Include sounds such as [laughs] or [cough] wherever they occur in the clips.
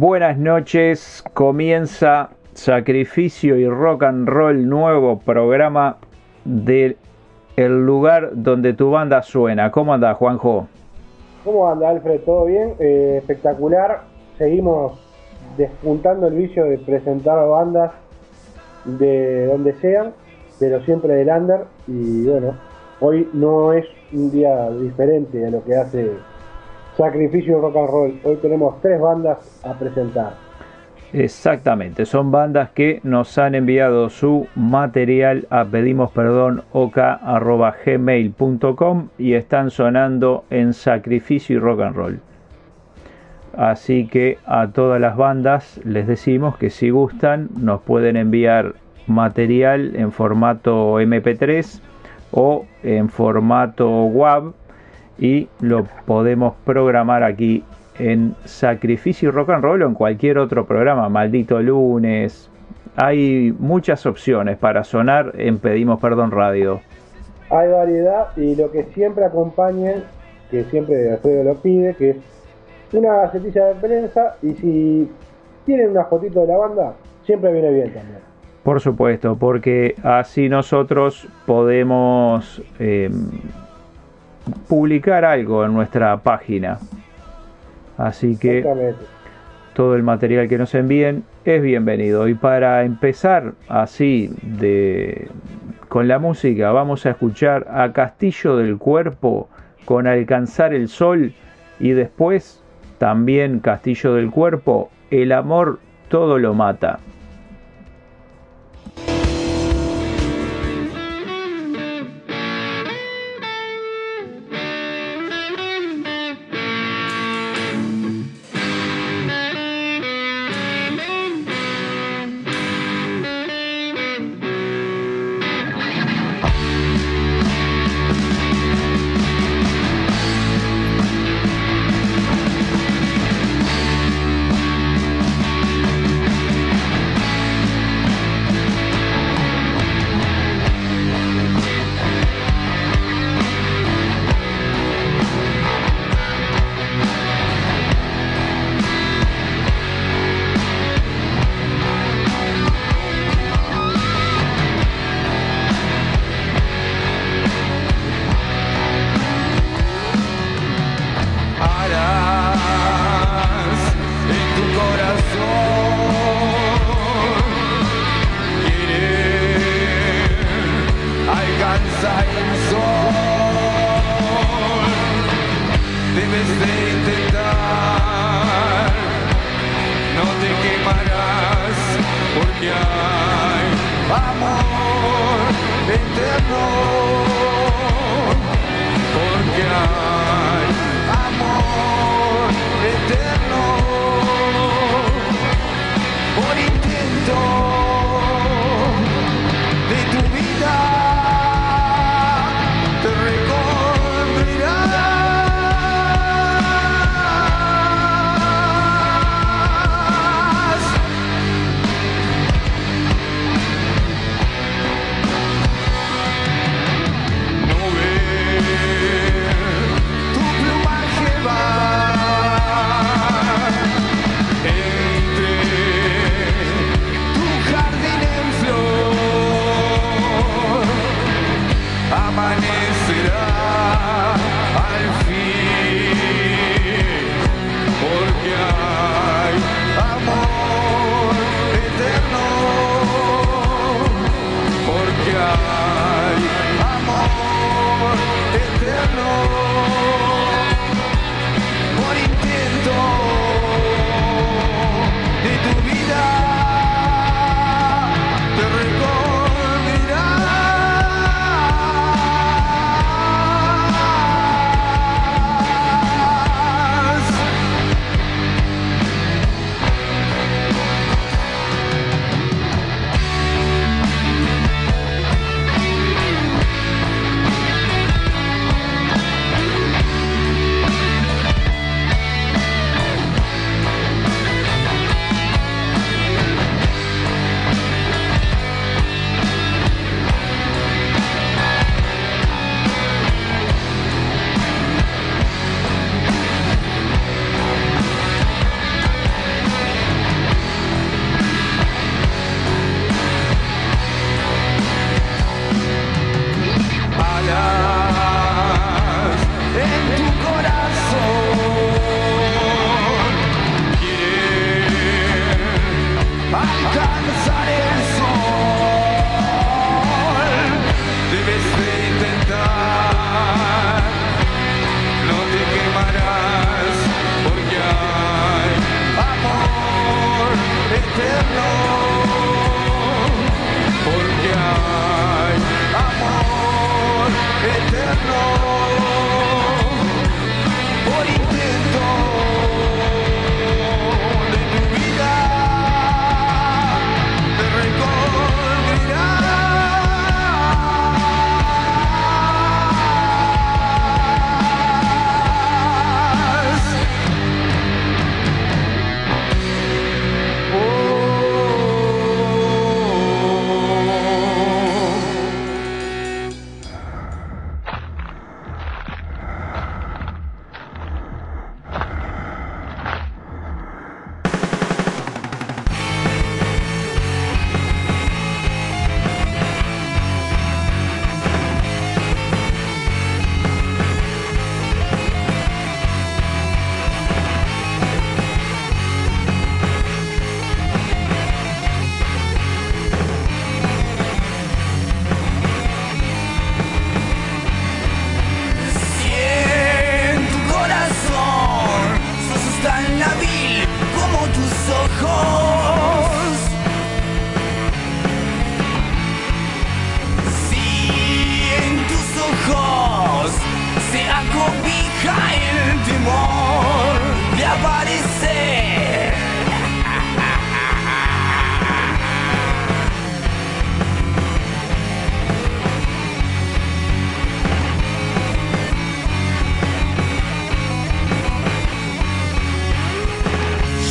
Buenas noches, comienza Sacrificio y Rock and Roll, nuevo programa del el lugar donde tu banda suena. ¿Cómo anda, Juanjo? ¿Cómo anda, Alfred? ¿Todo bien? Eh, espectacular. Seguimos despuntando el vicio de presentar bandas de donde sean, pero siempre del under. Y bueno, hoy no es un día diferente a lo que hace Sacrificio Rock and Roll. Hoy tenemos tres bandas a presentar. Exactamente, son bandas que nos han enviado su material a pedimos perdón y están sonando en Sacrificio y Rock and Roll. Así que a todas las bandas les decimos que si gustan nos pueden enviar material en formato MP3 o en formato WAV y lo podemos programar aquí en Sacrificio y Rock and Roll o en cualquier otro programa, Maldito Lunes. Hay muchas opciones para sonar en Pedimos Perdón Radio. Hay variedad y lo que siempre acompaña, que siempre Alfredo lo pide, que es una gacetilla de prensa y si tienen una fotito de la banda, siempre viene bien también. Por supuesto, porque así nosotros podemos eh, publicar algo en nuestra página. Así que todo el material que nos envíen es bienvenido. Y para empezar así de con la música, vamos a escuchar a Castillo del Cuerpo con Alcanzar el Sol y después también Castillo del Cuerpo, El amor todo lo mata.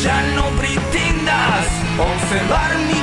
ya no pretendas observar mi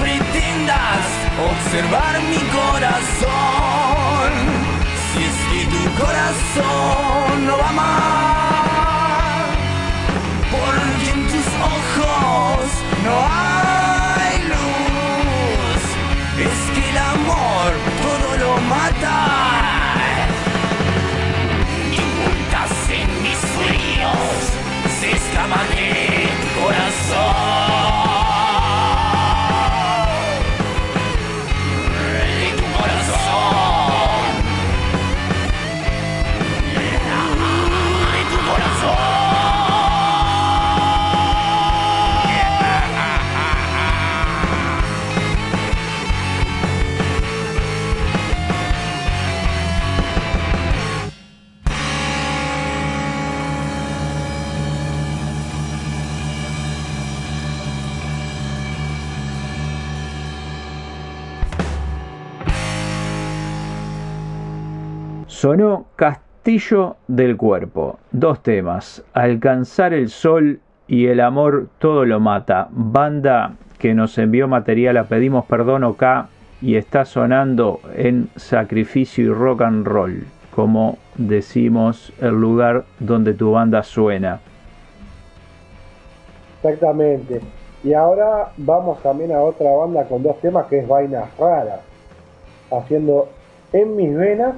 pretendas observar mi corazón, si es que tu corazón no va más. Sonó Castillo del Cuerpo, dos temas, Alcanzar el Sol y El Amor Todo lo Mata, banda que nos envió material a Pedimos Perdón OK y está sonando en Sacrificio y Rock and Roll, como decimos el lugar donde tu banda suena. Exactamente. Y ahora vamos también a otra banda con dos temas que es Vainas Raras, haciendo En mis venas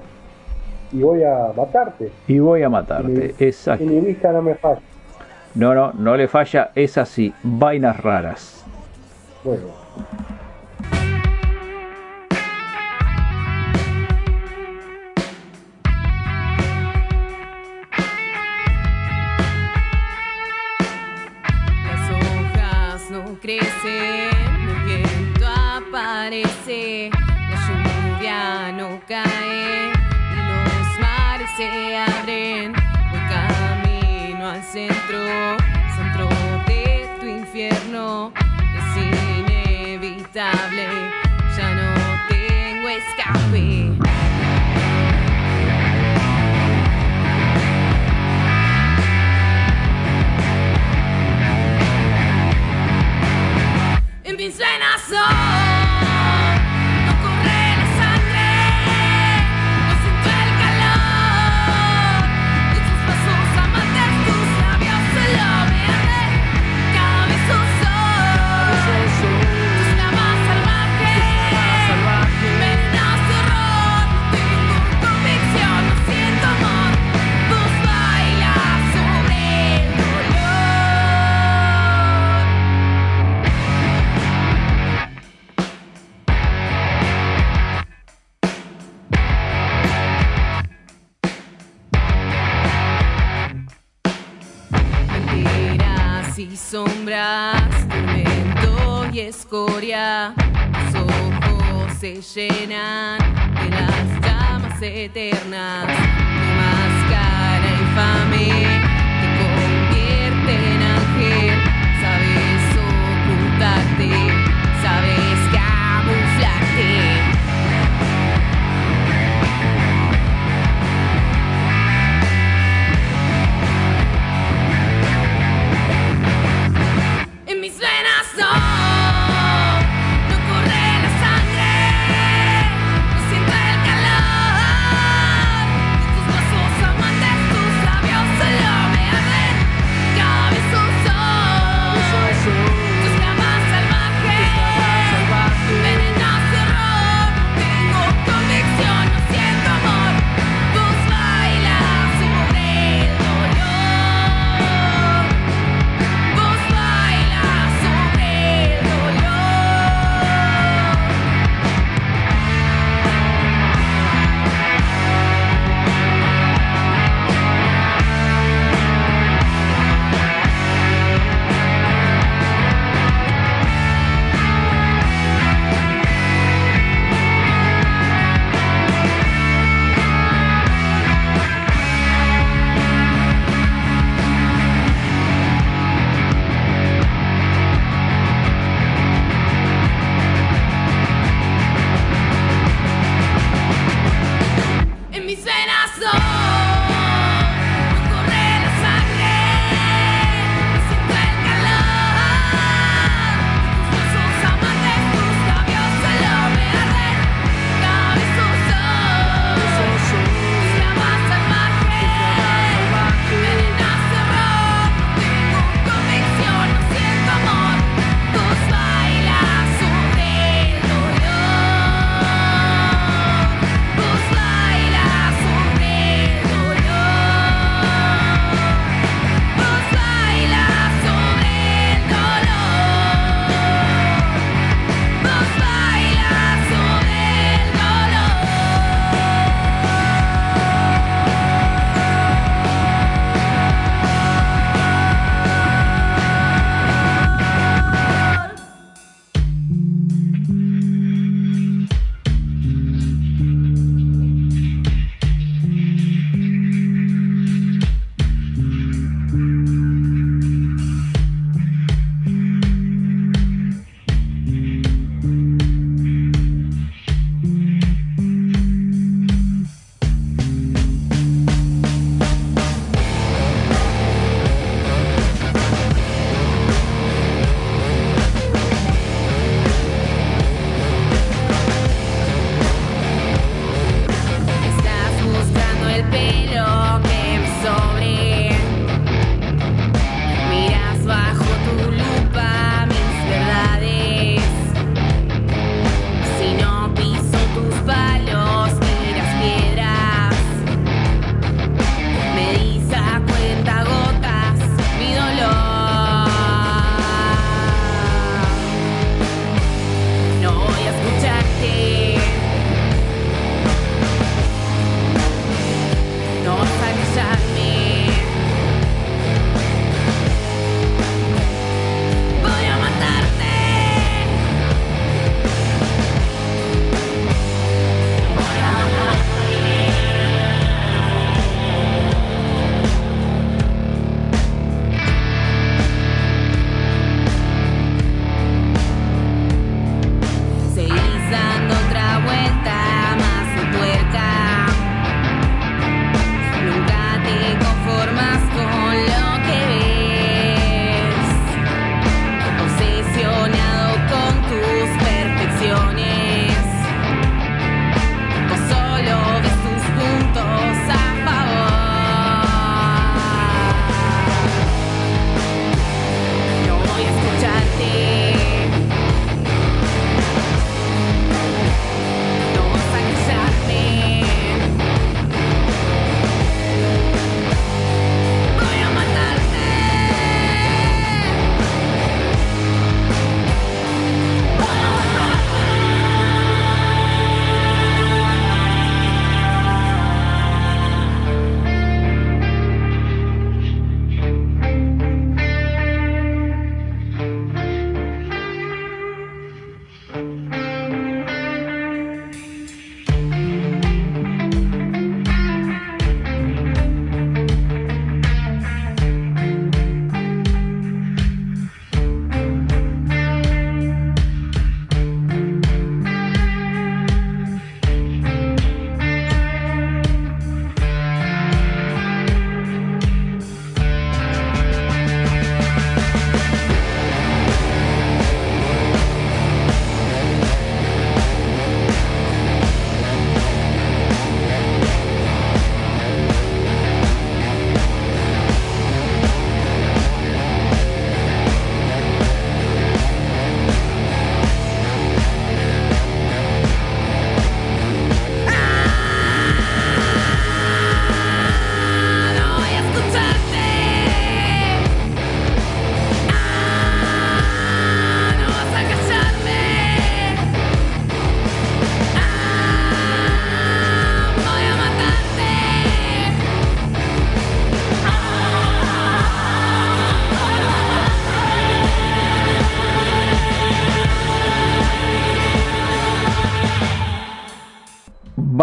y voy a matarte. Y voy a matarte, Y exacto. mi vista no me falla. No, no, no le falla, es así, vainas raras. Bueno, escoria. Tus ojos se llenan de las llamas eternas. Tu máscara infame te convierte en ángel.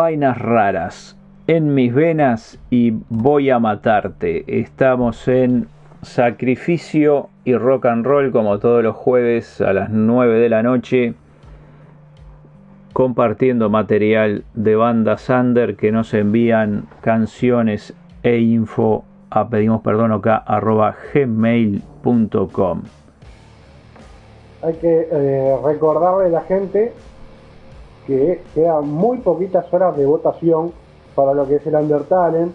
Vainas raras en mis venas y voy a matarte. Estamos en Sacrificio y Rock and Roll como todos los jueves a las 9 de la noche compartiendo material de banda Sander que nos envían canciones e info a pedimos perdón acá arroba gmail.com Hay que eh, recordarle a la gente que quedan muy poquitas horas de votación para lo que es el Undertalent,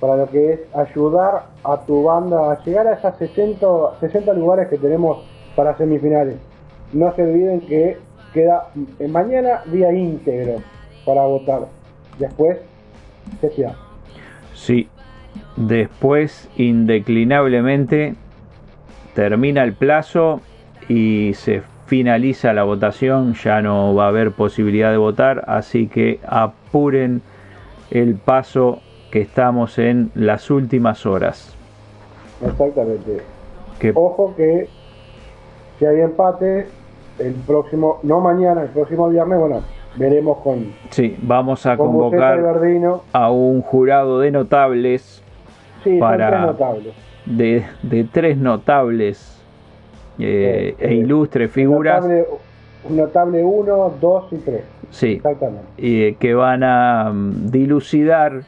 para lo que es ayudar a tu banda a llegar a esas 60, 60 lugares que tenemos para semifinales. No se olviden que queda eh, mañana día íntegro para votar. Después se cierra. Sí, después indeclinablemente termina el plazo y se finaliza la votación, ya no va a haber posibilidad de votar, así que apuren el paso que estamos en las últimas horas. Exactamente. Que, Ojo que si hay empate, el próximo, no mañana, el próximo viernes, bueno, veremos con, sí, vamos a convocar a un jurado de notables, Sí, para- tres notables. de, de tres notables eh, e ilustres figuras, Notable, un notable 1, 2 y 3. sí, Exactamente. y que van a mm, dilucidar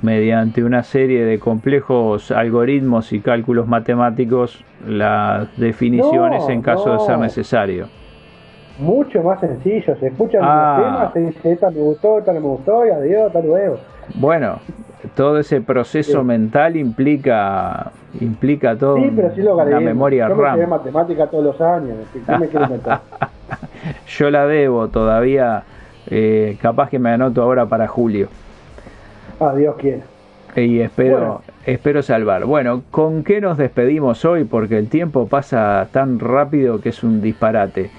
mediante una serie de complejos algoritmos y cálculos matemáticos las definiciones No, en caso de ser necesario. Mucho más sencillo. Se escuchan Ah. los temas, se dice esta me gustó, esta no me gustó, y adiós, hasta luego. Bueno, todo ese proceso Sí. mental implica implica todo Sí, pero sí lo gané. memoria Yo RAM. matemática todos los años. ¿Qué qué me quiero meter? [laughs] Yo la debo todavía, eh, capaz que me anoto ahora para julio. Ah, Dios quiera. Y espero, Bueno. espero salvar. Bueno, ¿con qué nos despedimos hoy? Porque el tiempo pasa tan rápido que es un disparate.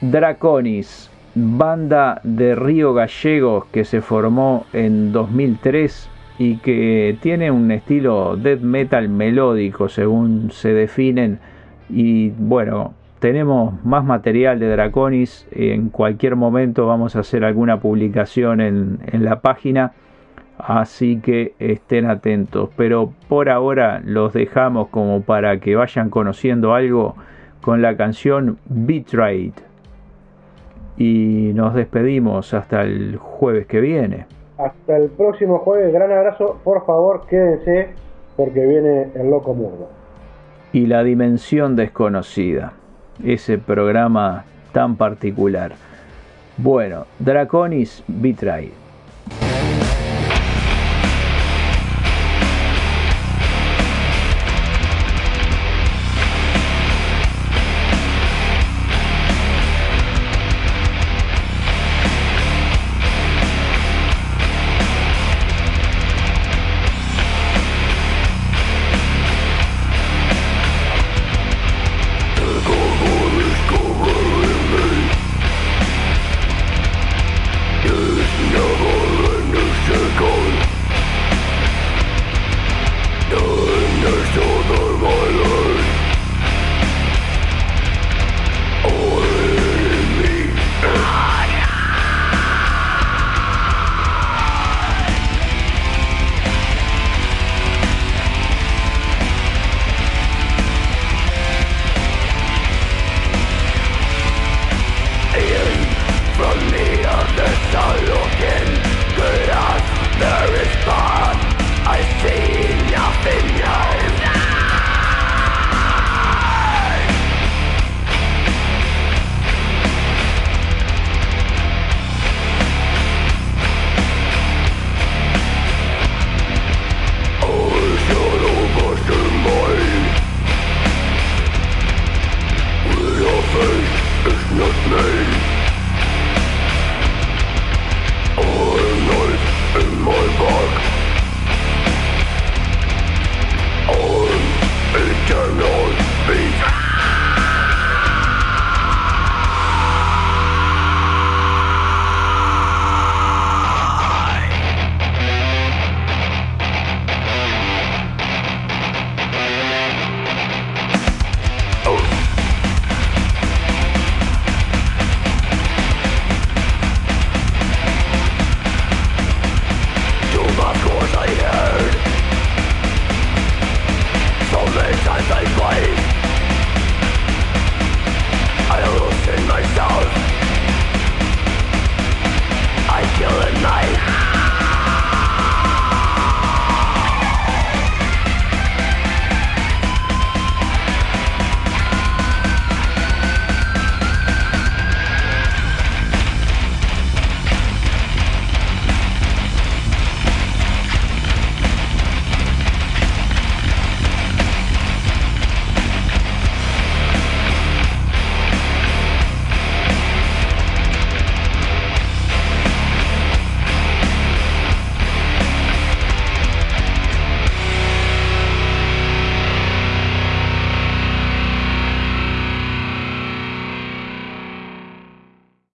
Draconis, banda de Río Gallegos que se formó en 2003 y que tiene un estilo death metal melódico según se definen. Y bueno, tenemos más material de Draconis. En cualquier momento vamos a hacer alguna publicación en, la página. Así que estén atentos. Pero por ahora los dejamos como para que vayan conociendo algo con la canción Betrayed. Y nos despedimos hasta el jueves que viene. Hasta el próximo jueves. Gran abrazo. Por favor, quédense porque viene el loco murdo. Y la dimensión desconocida. Ese programa tan particular. Bueno, Draconis Betrayed. Another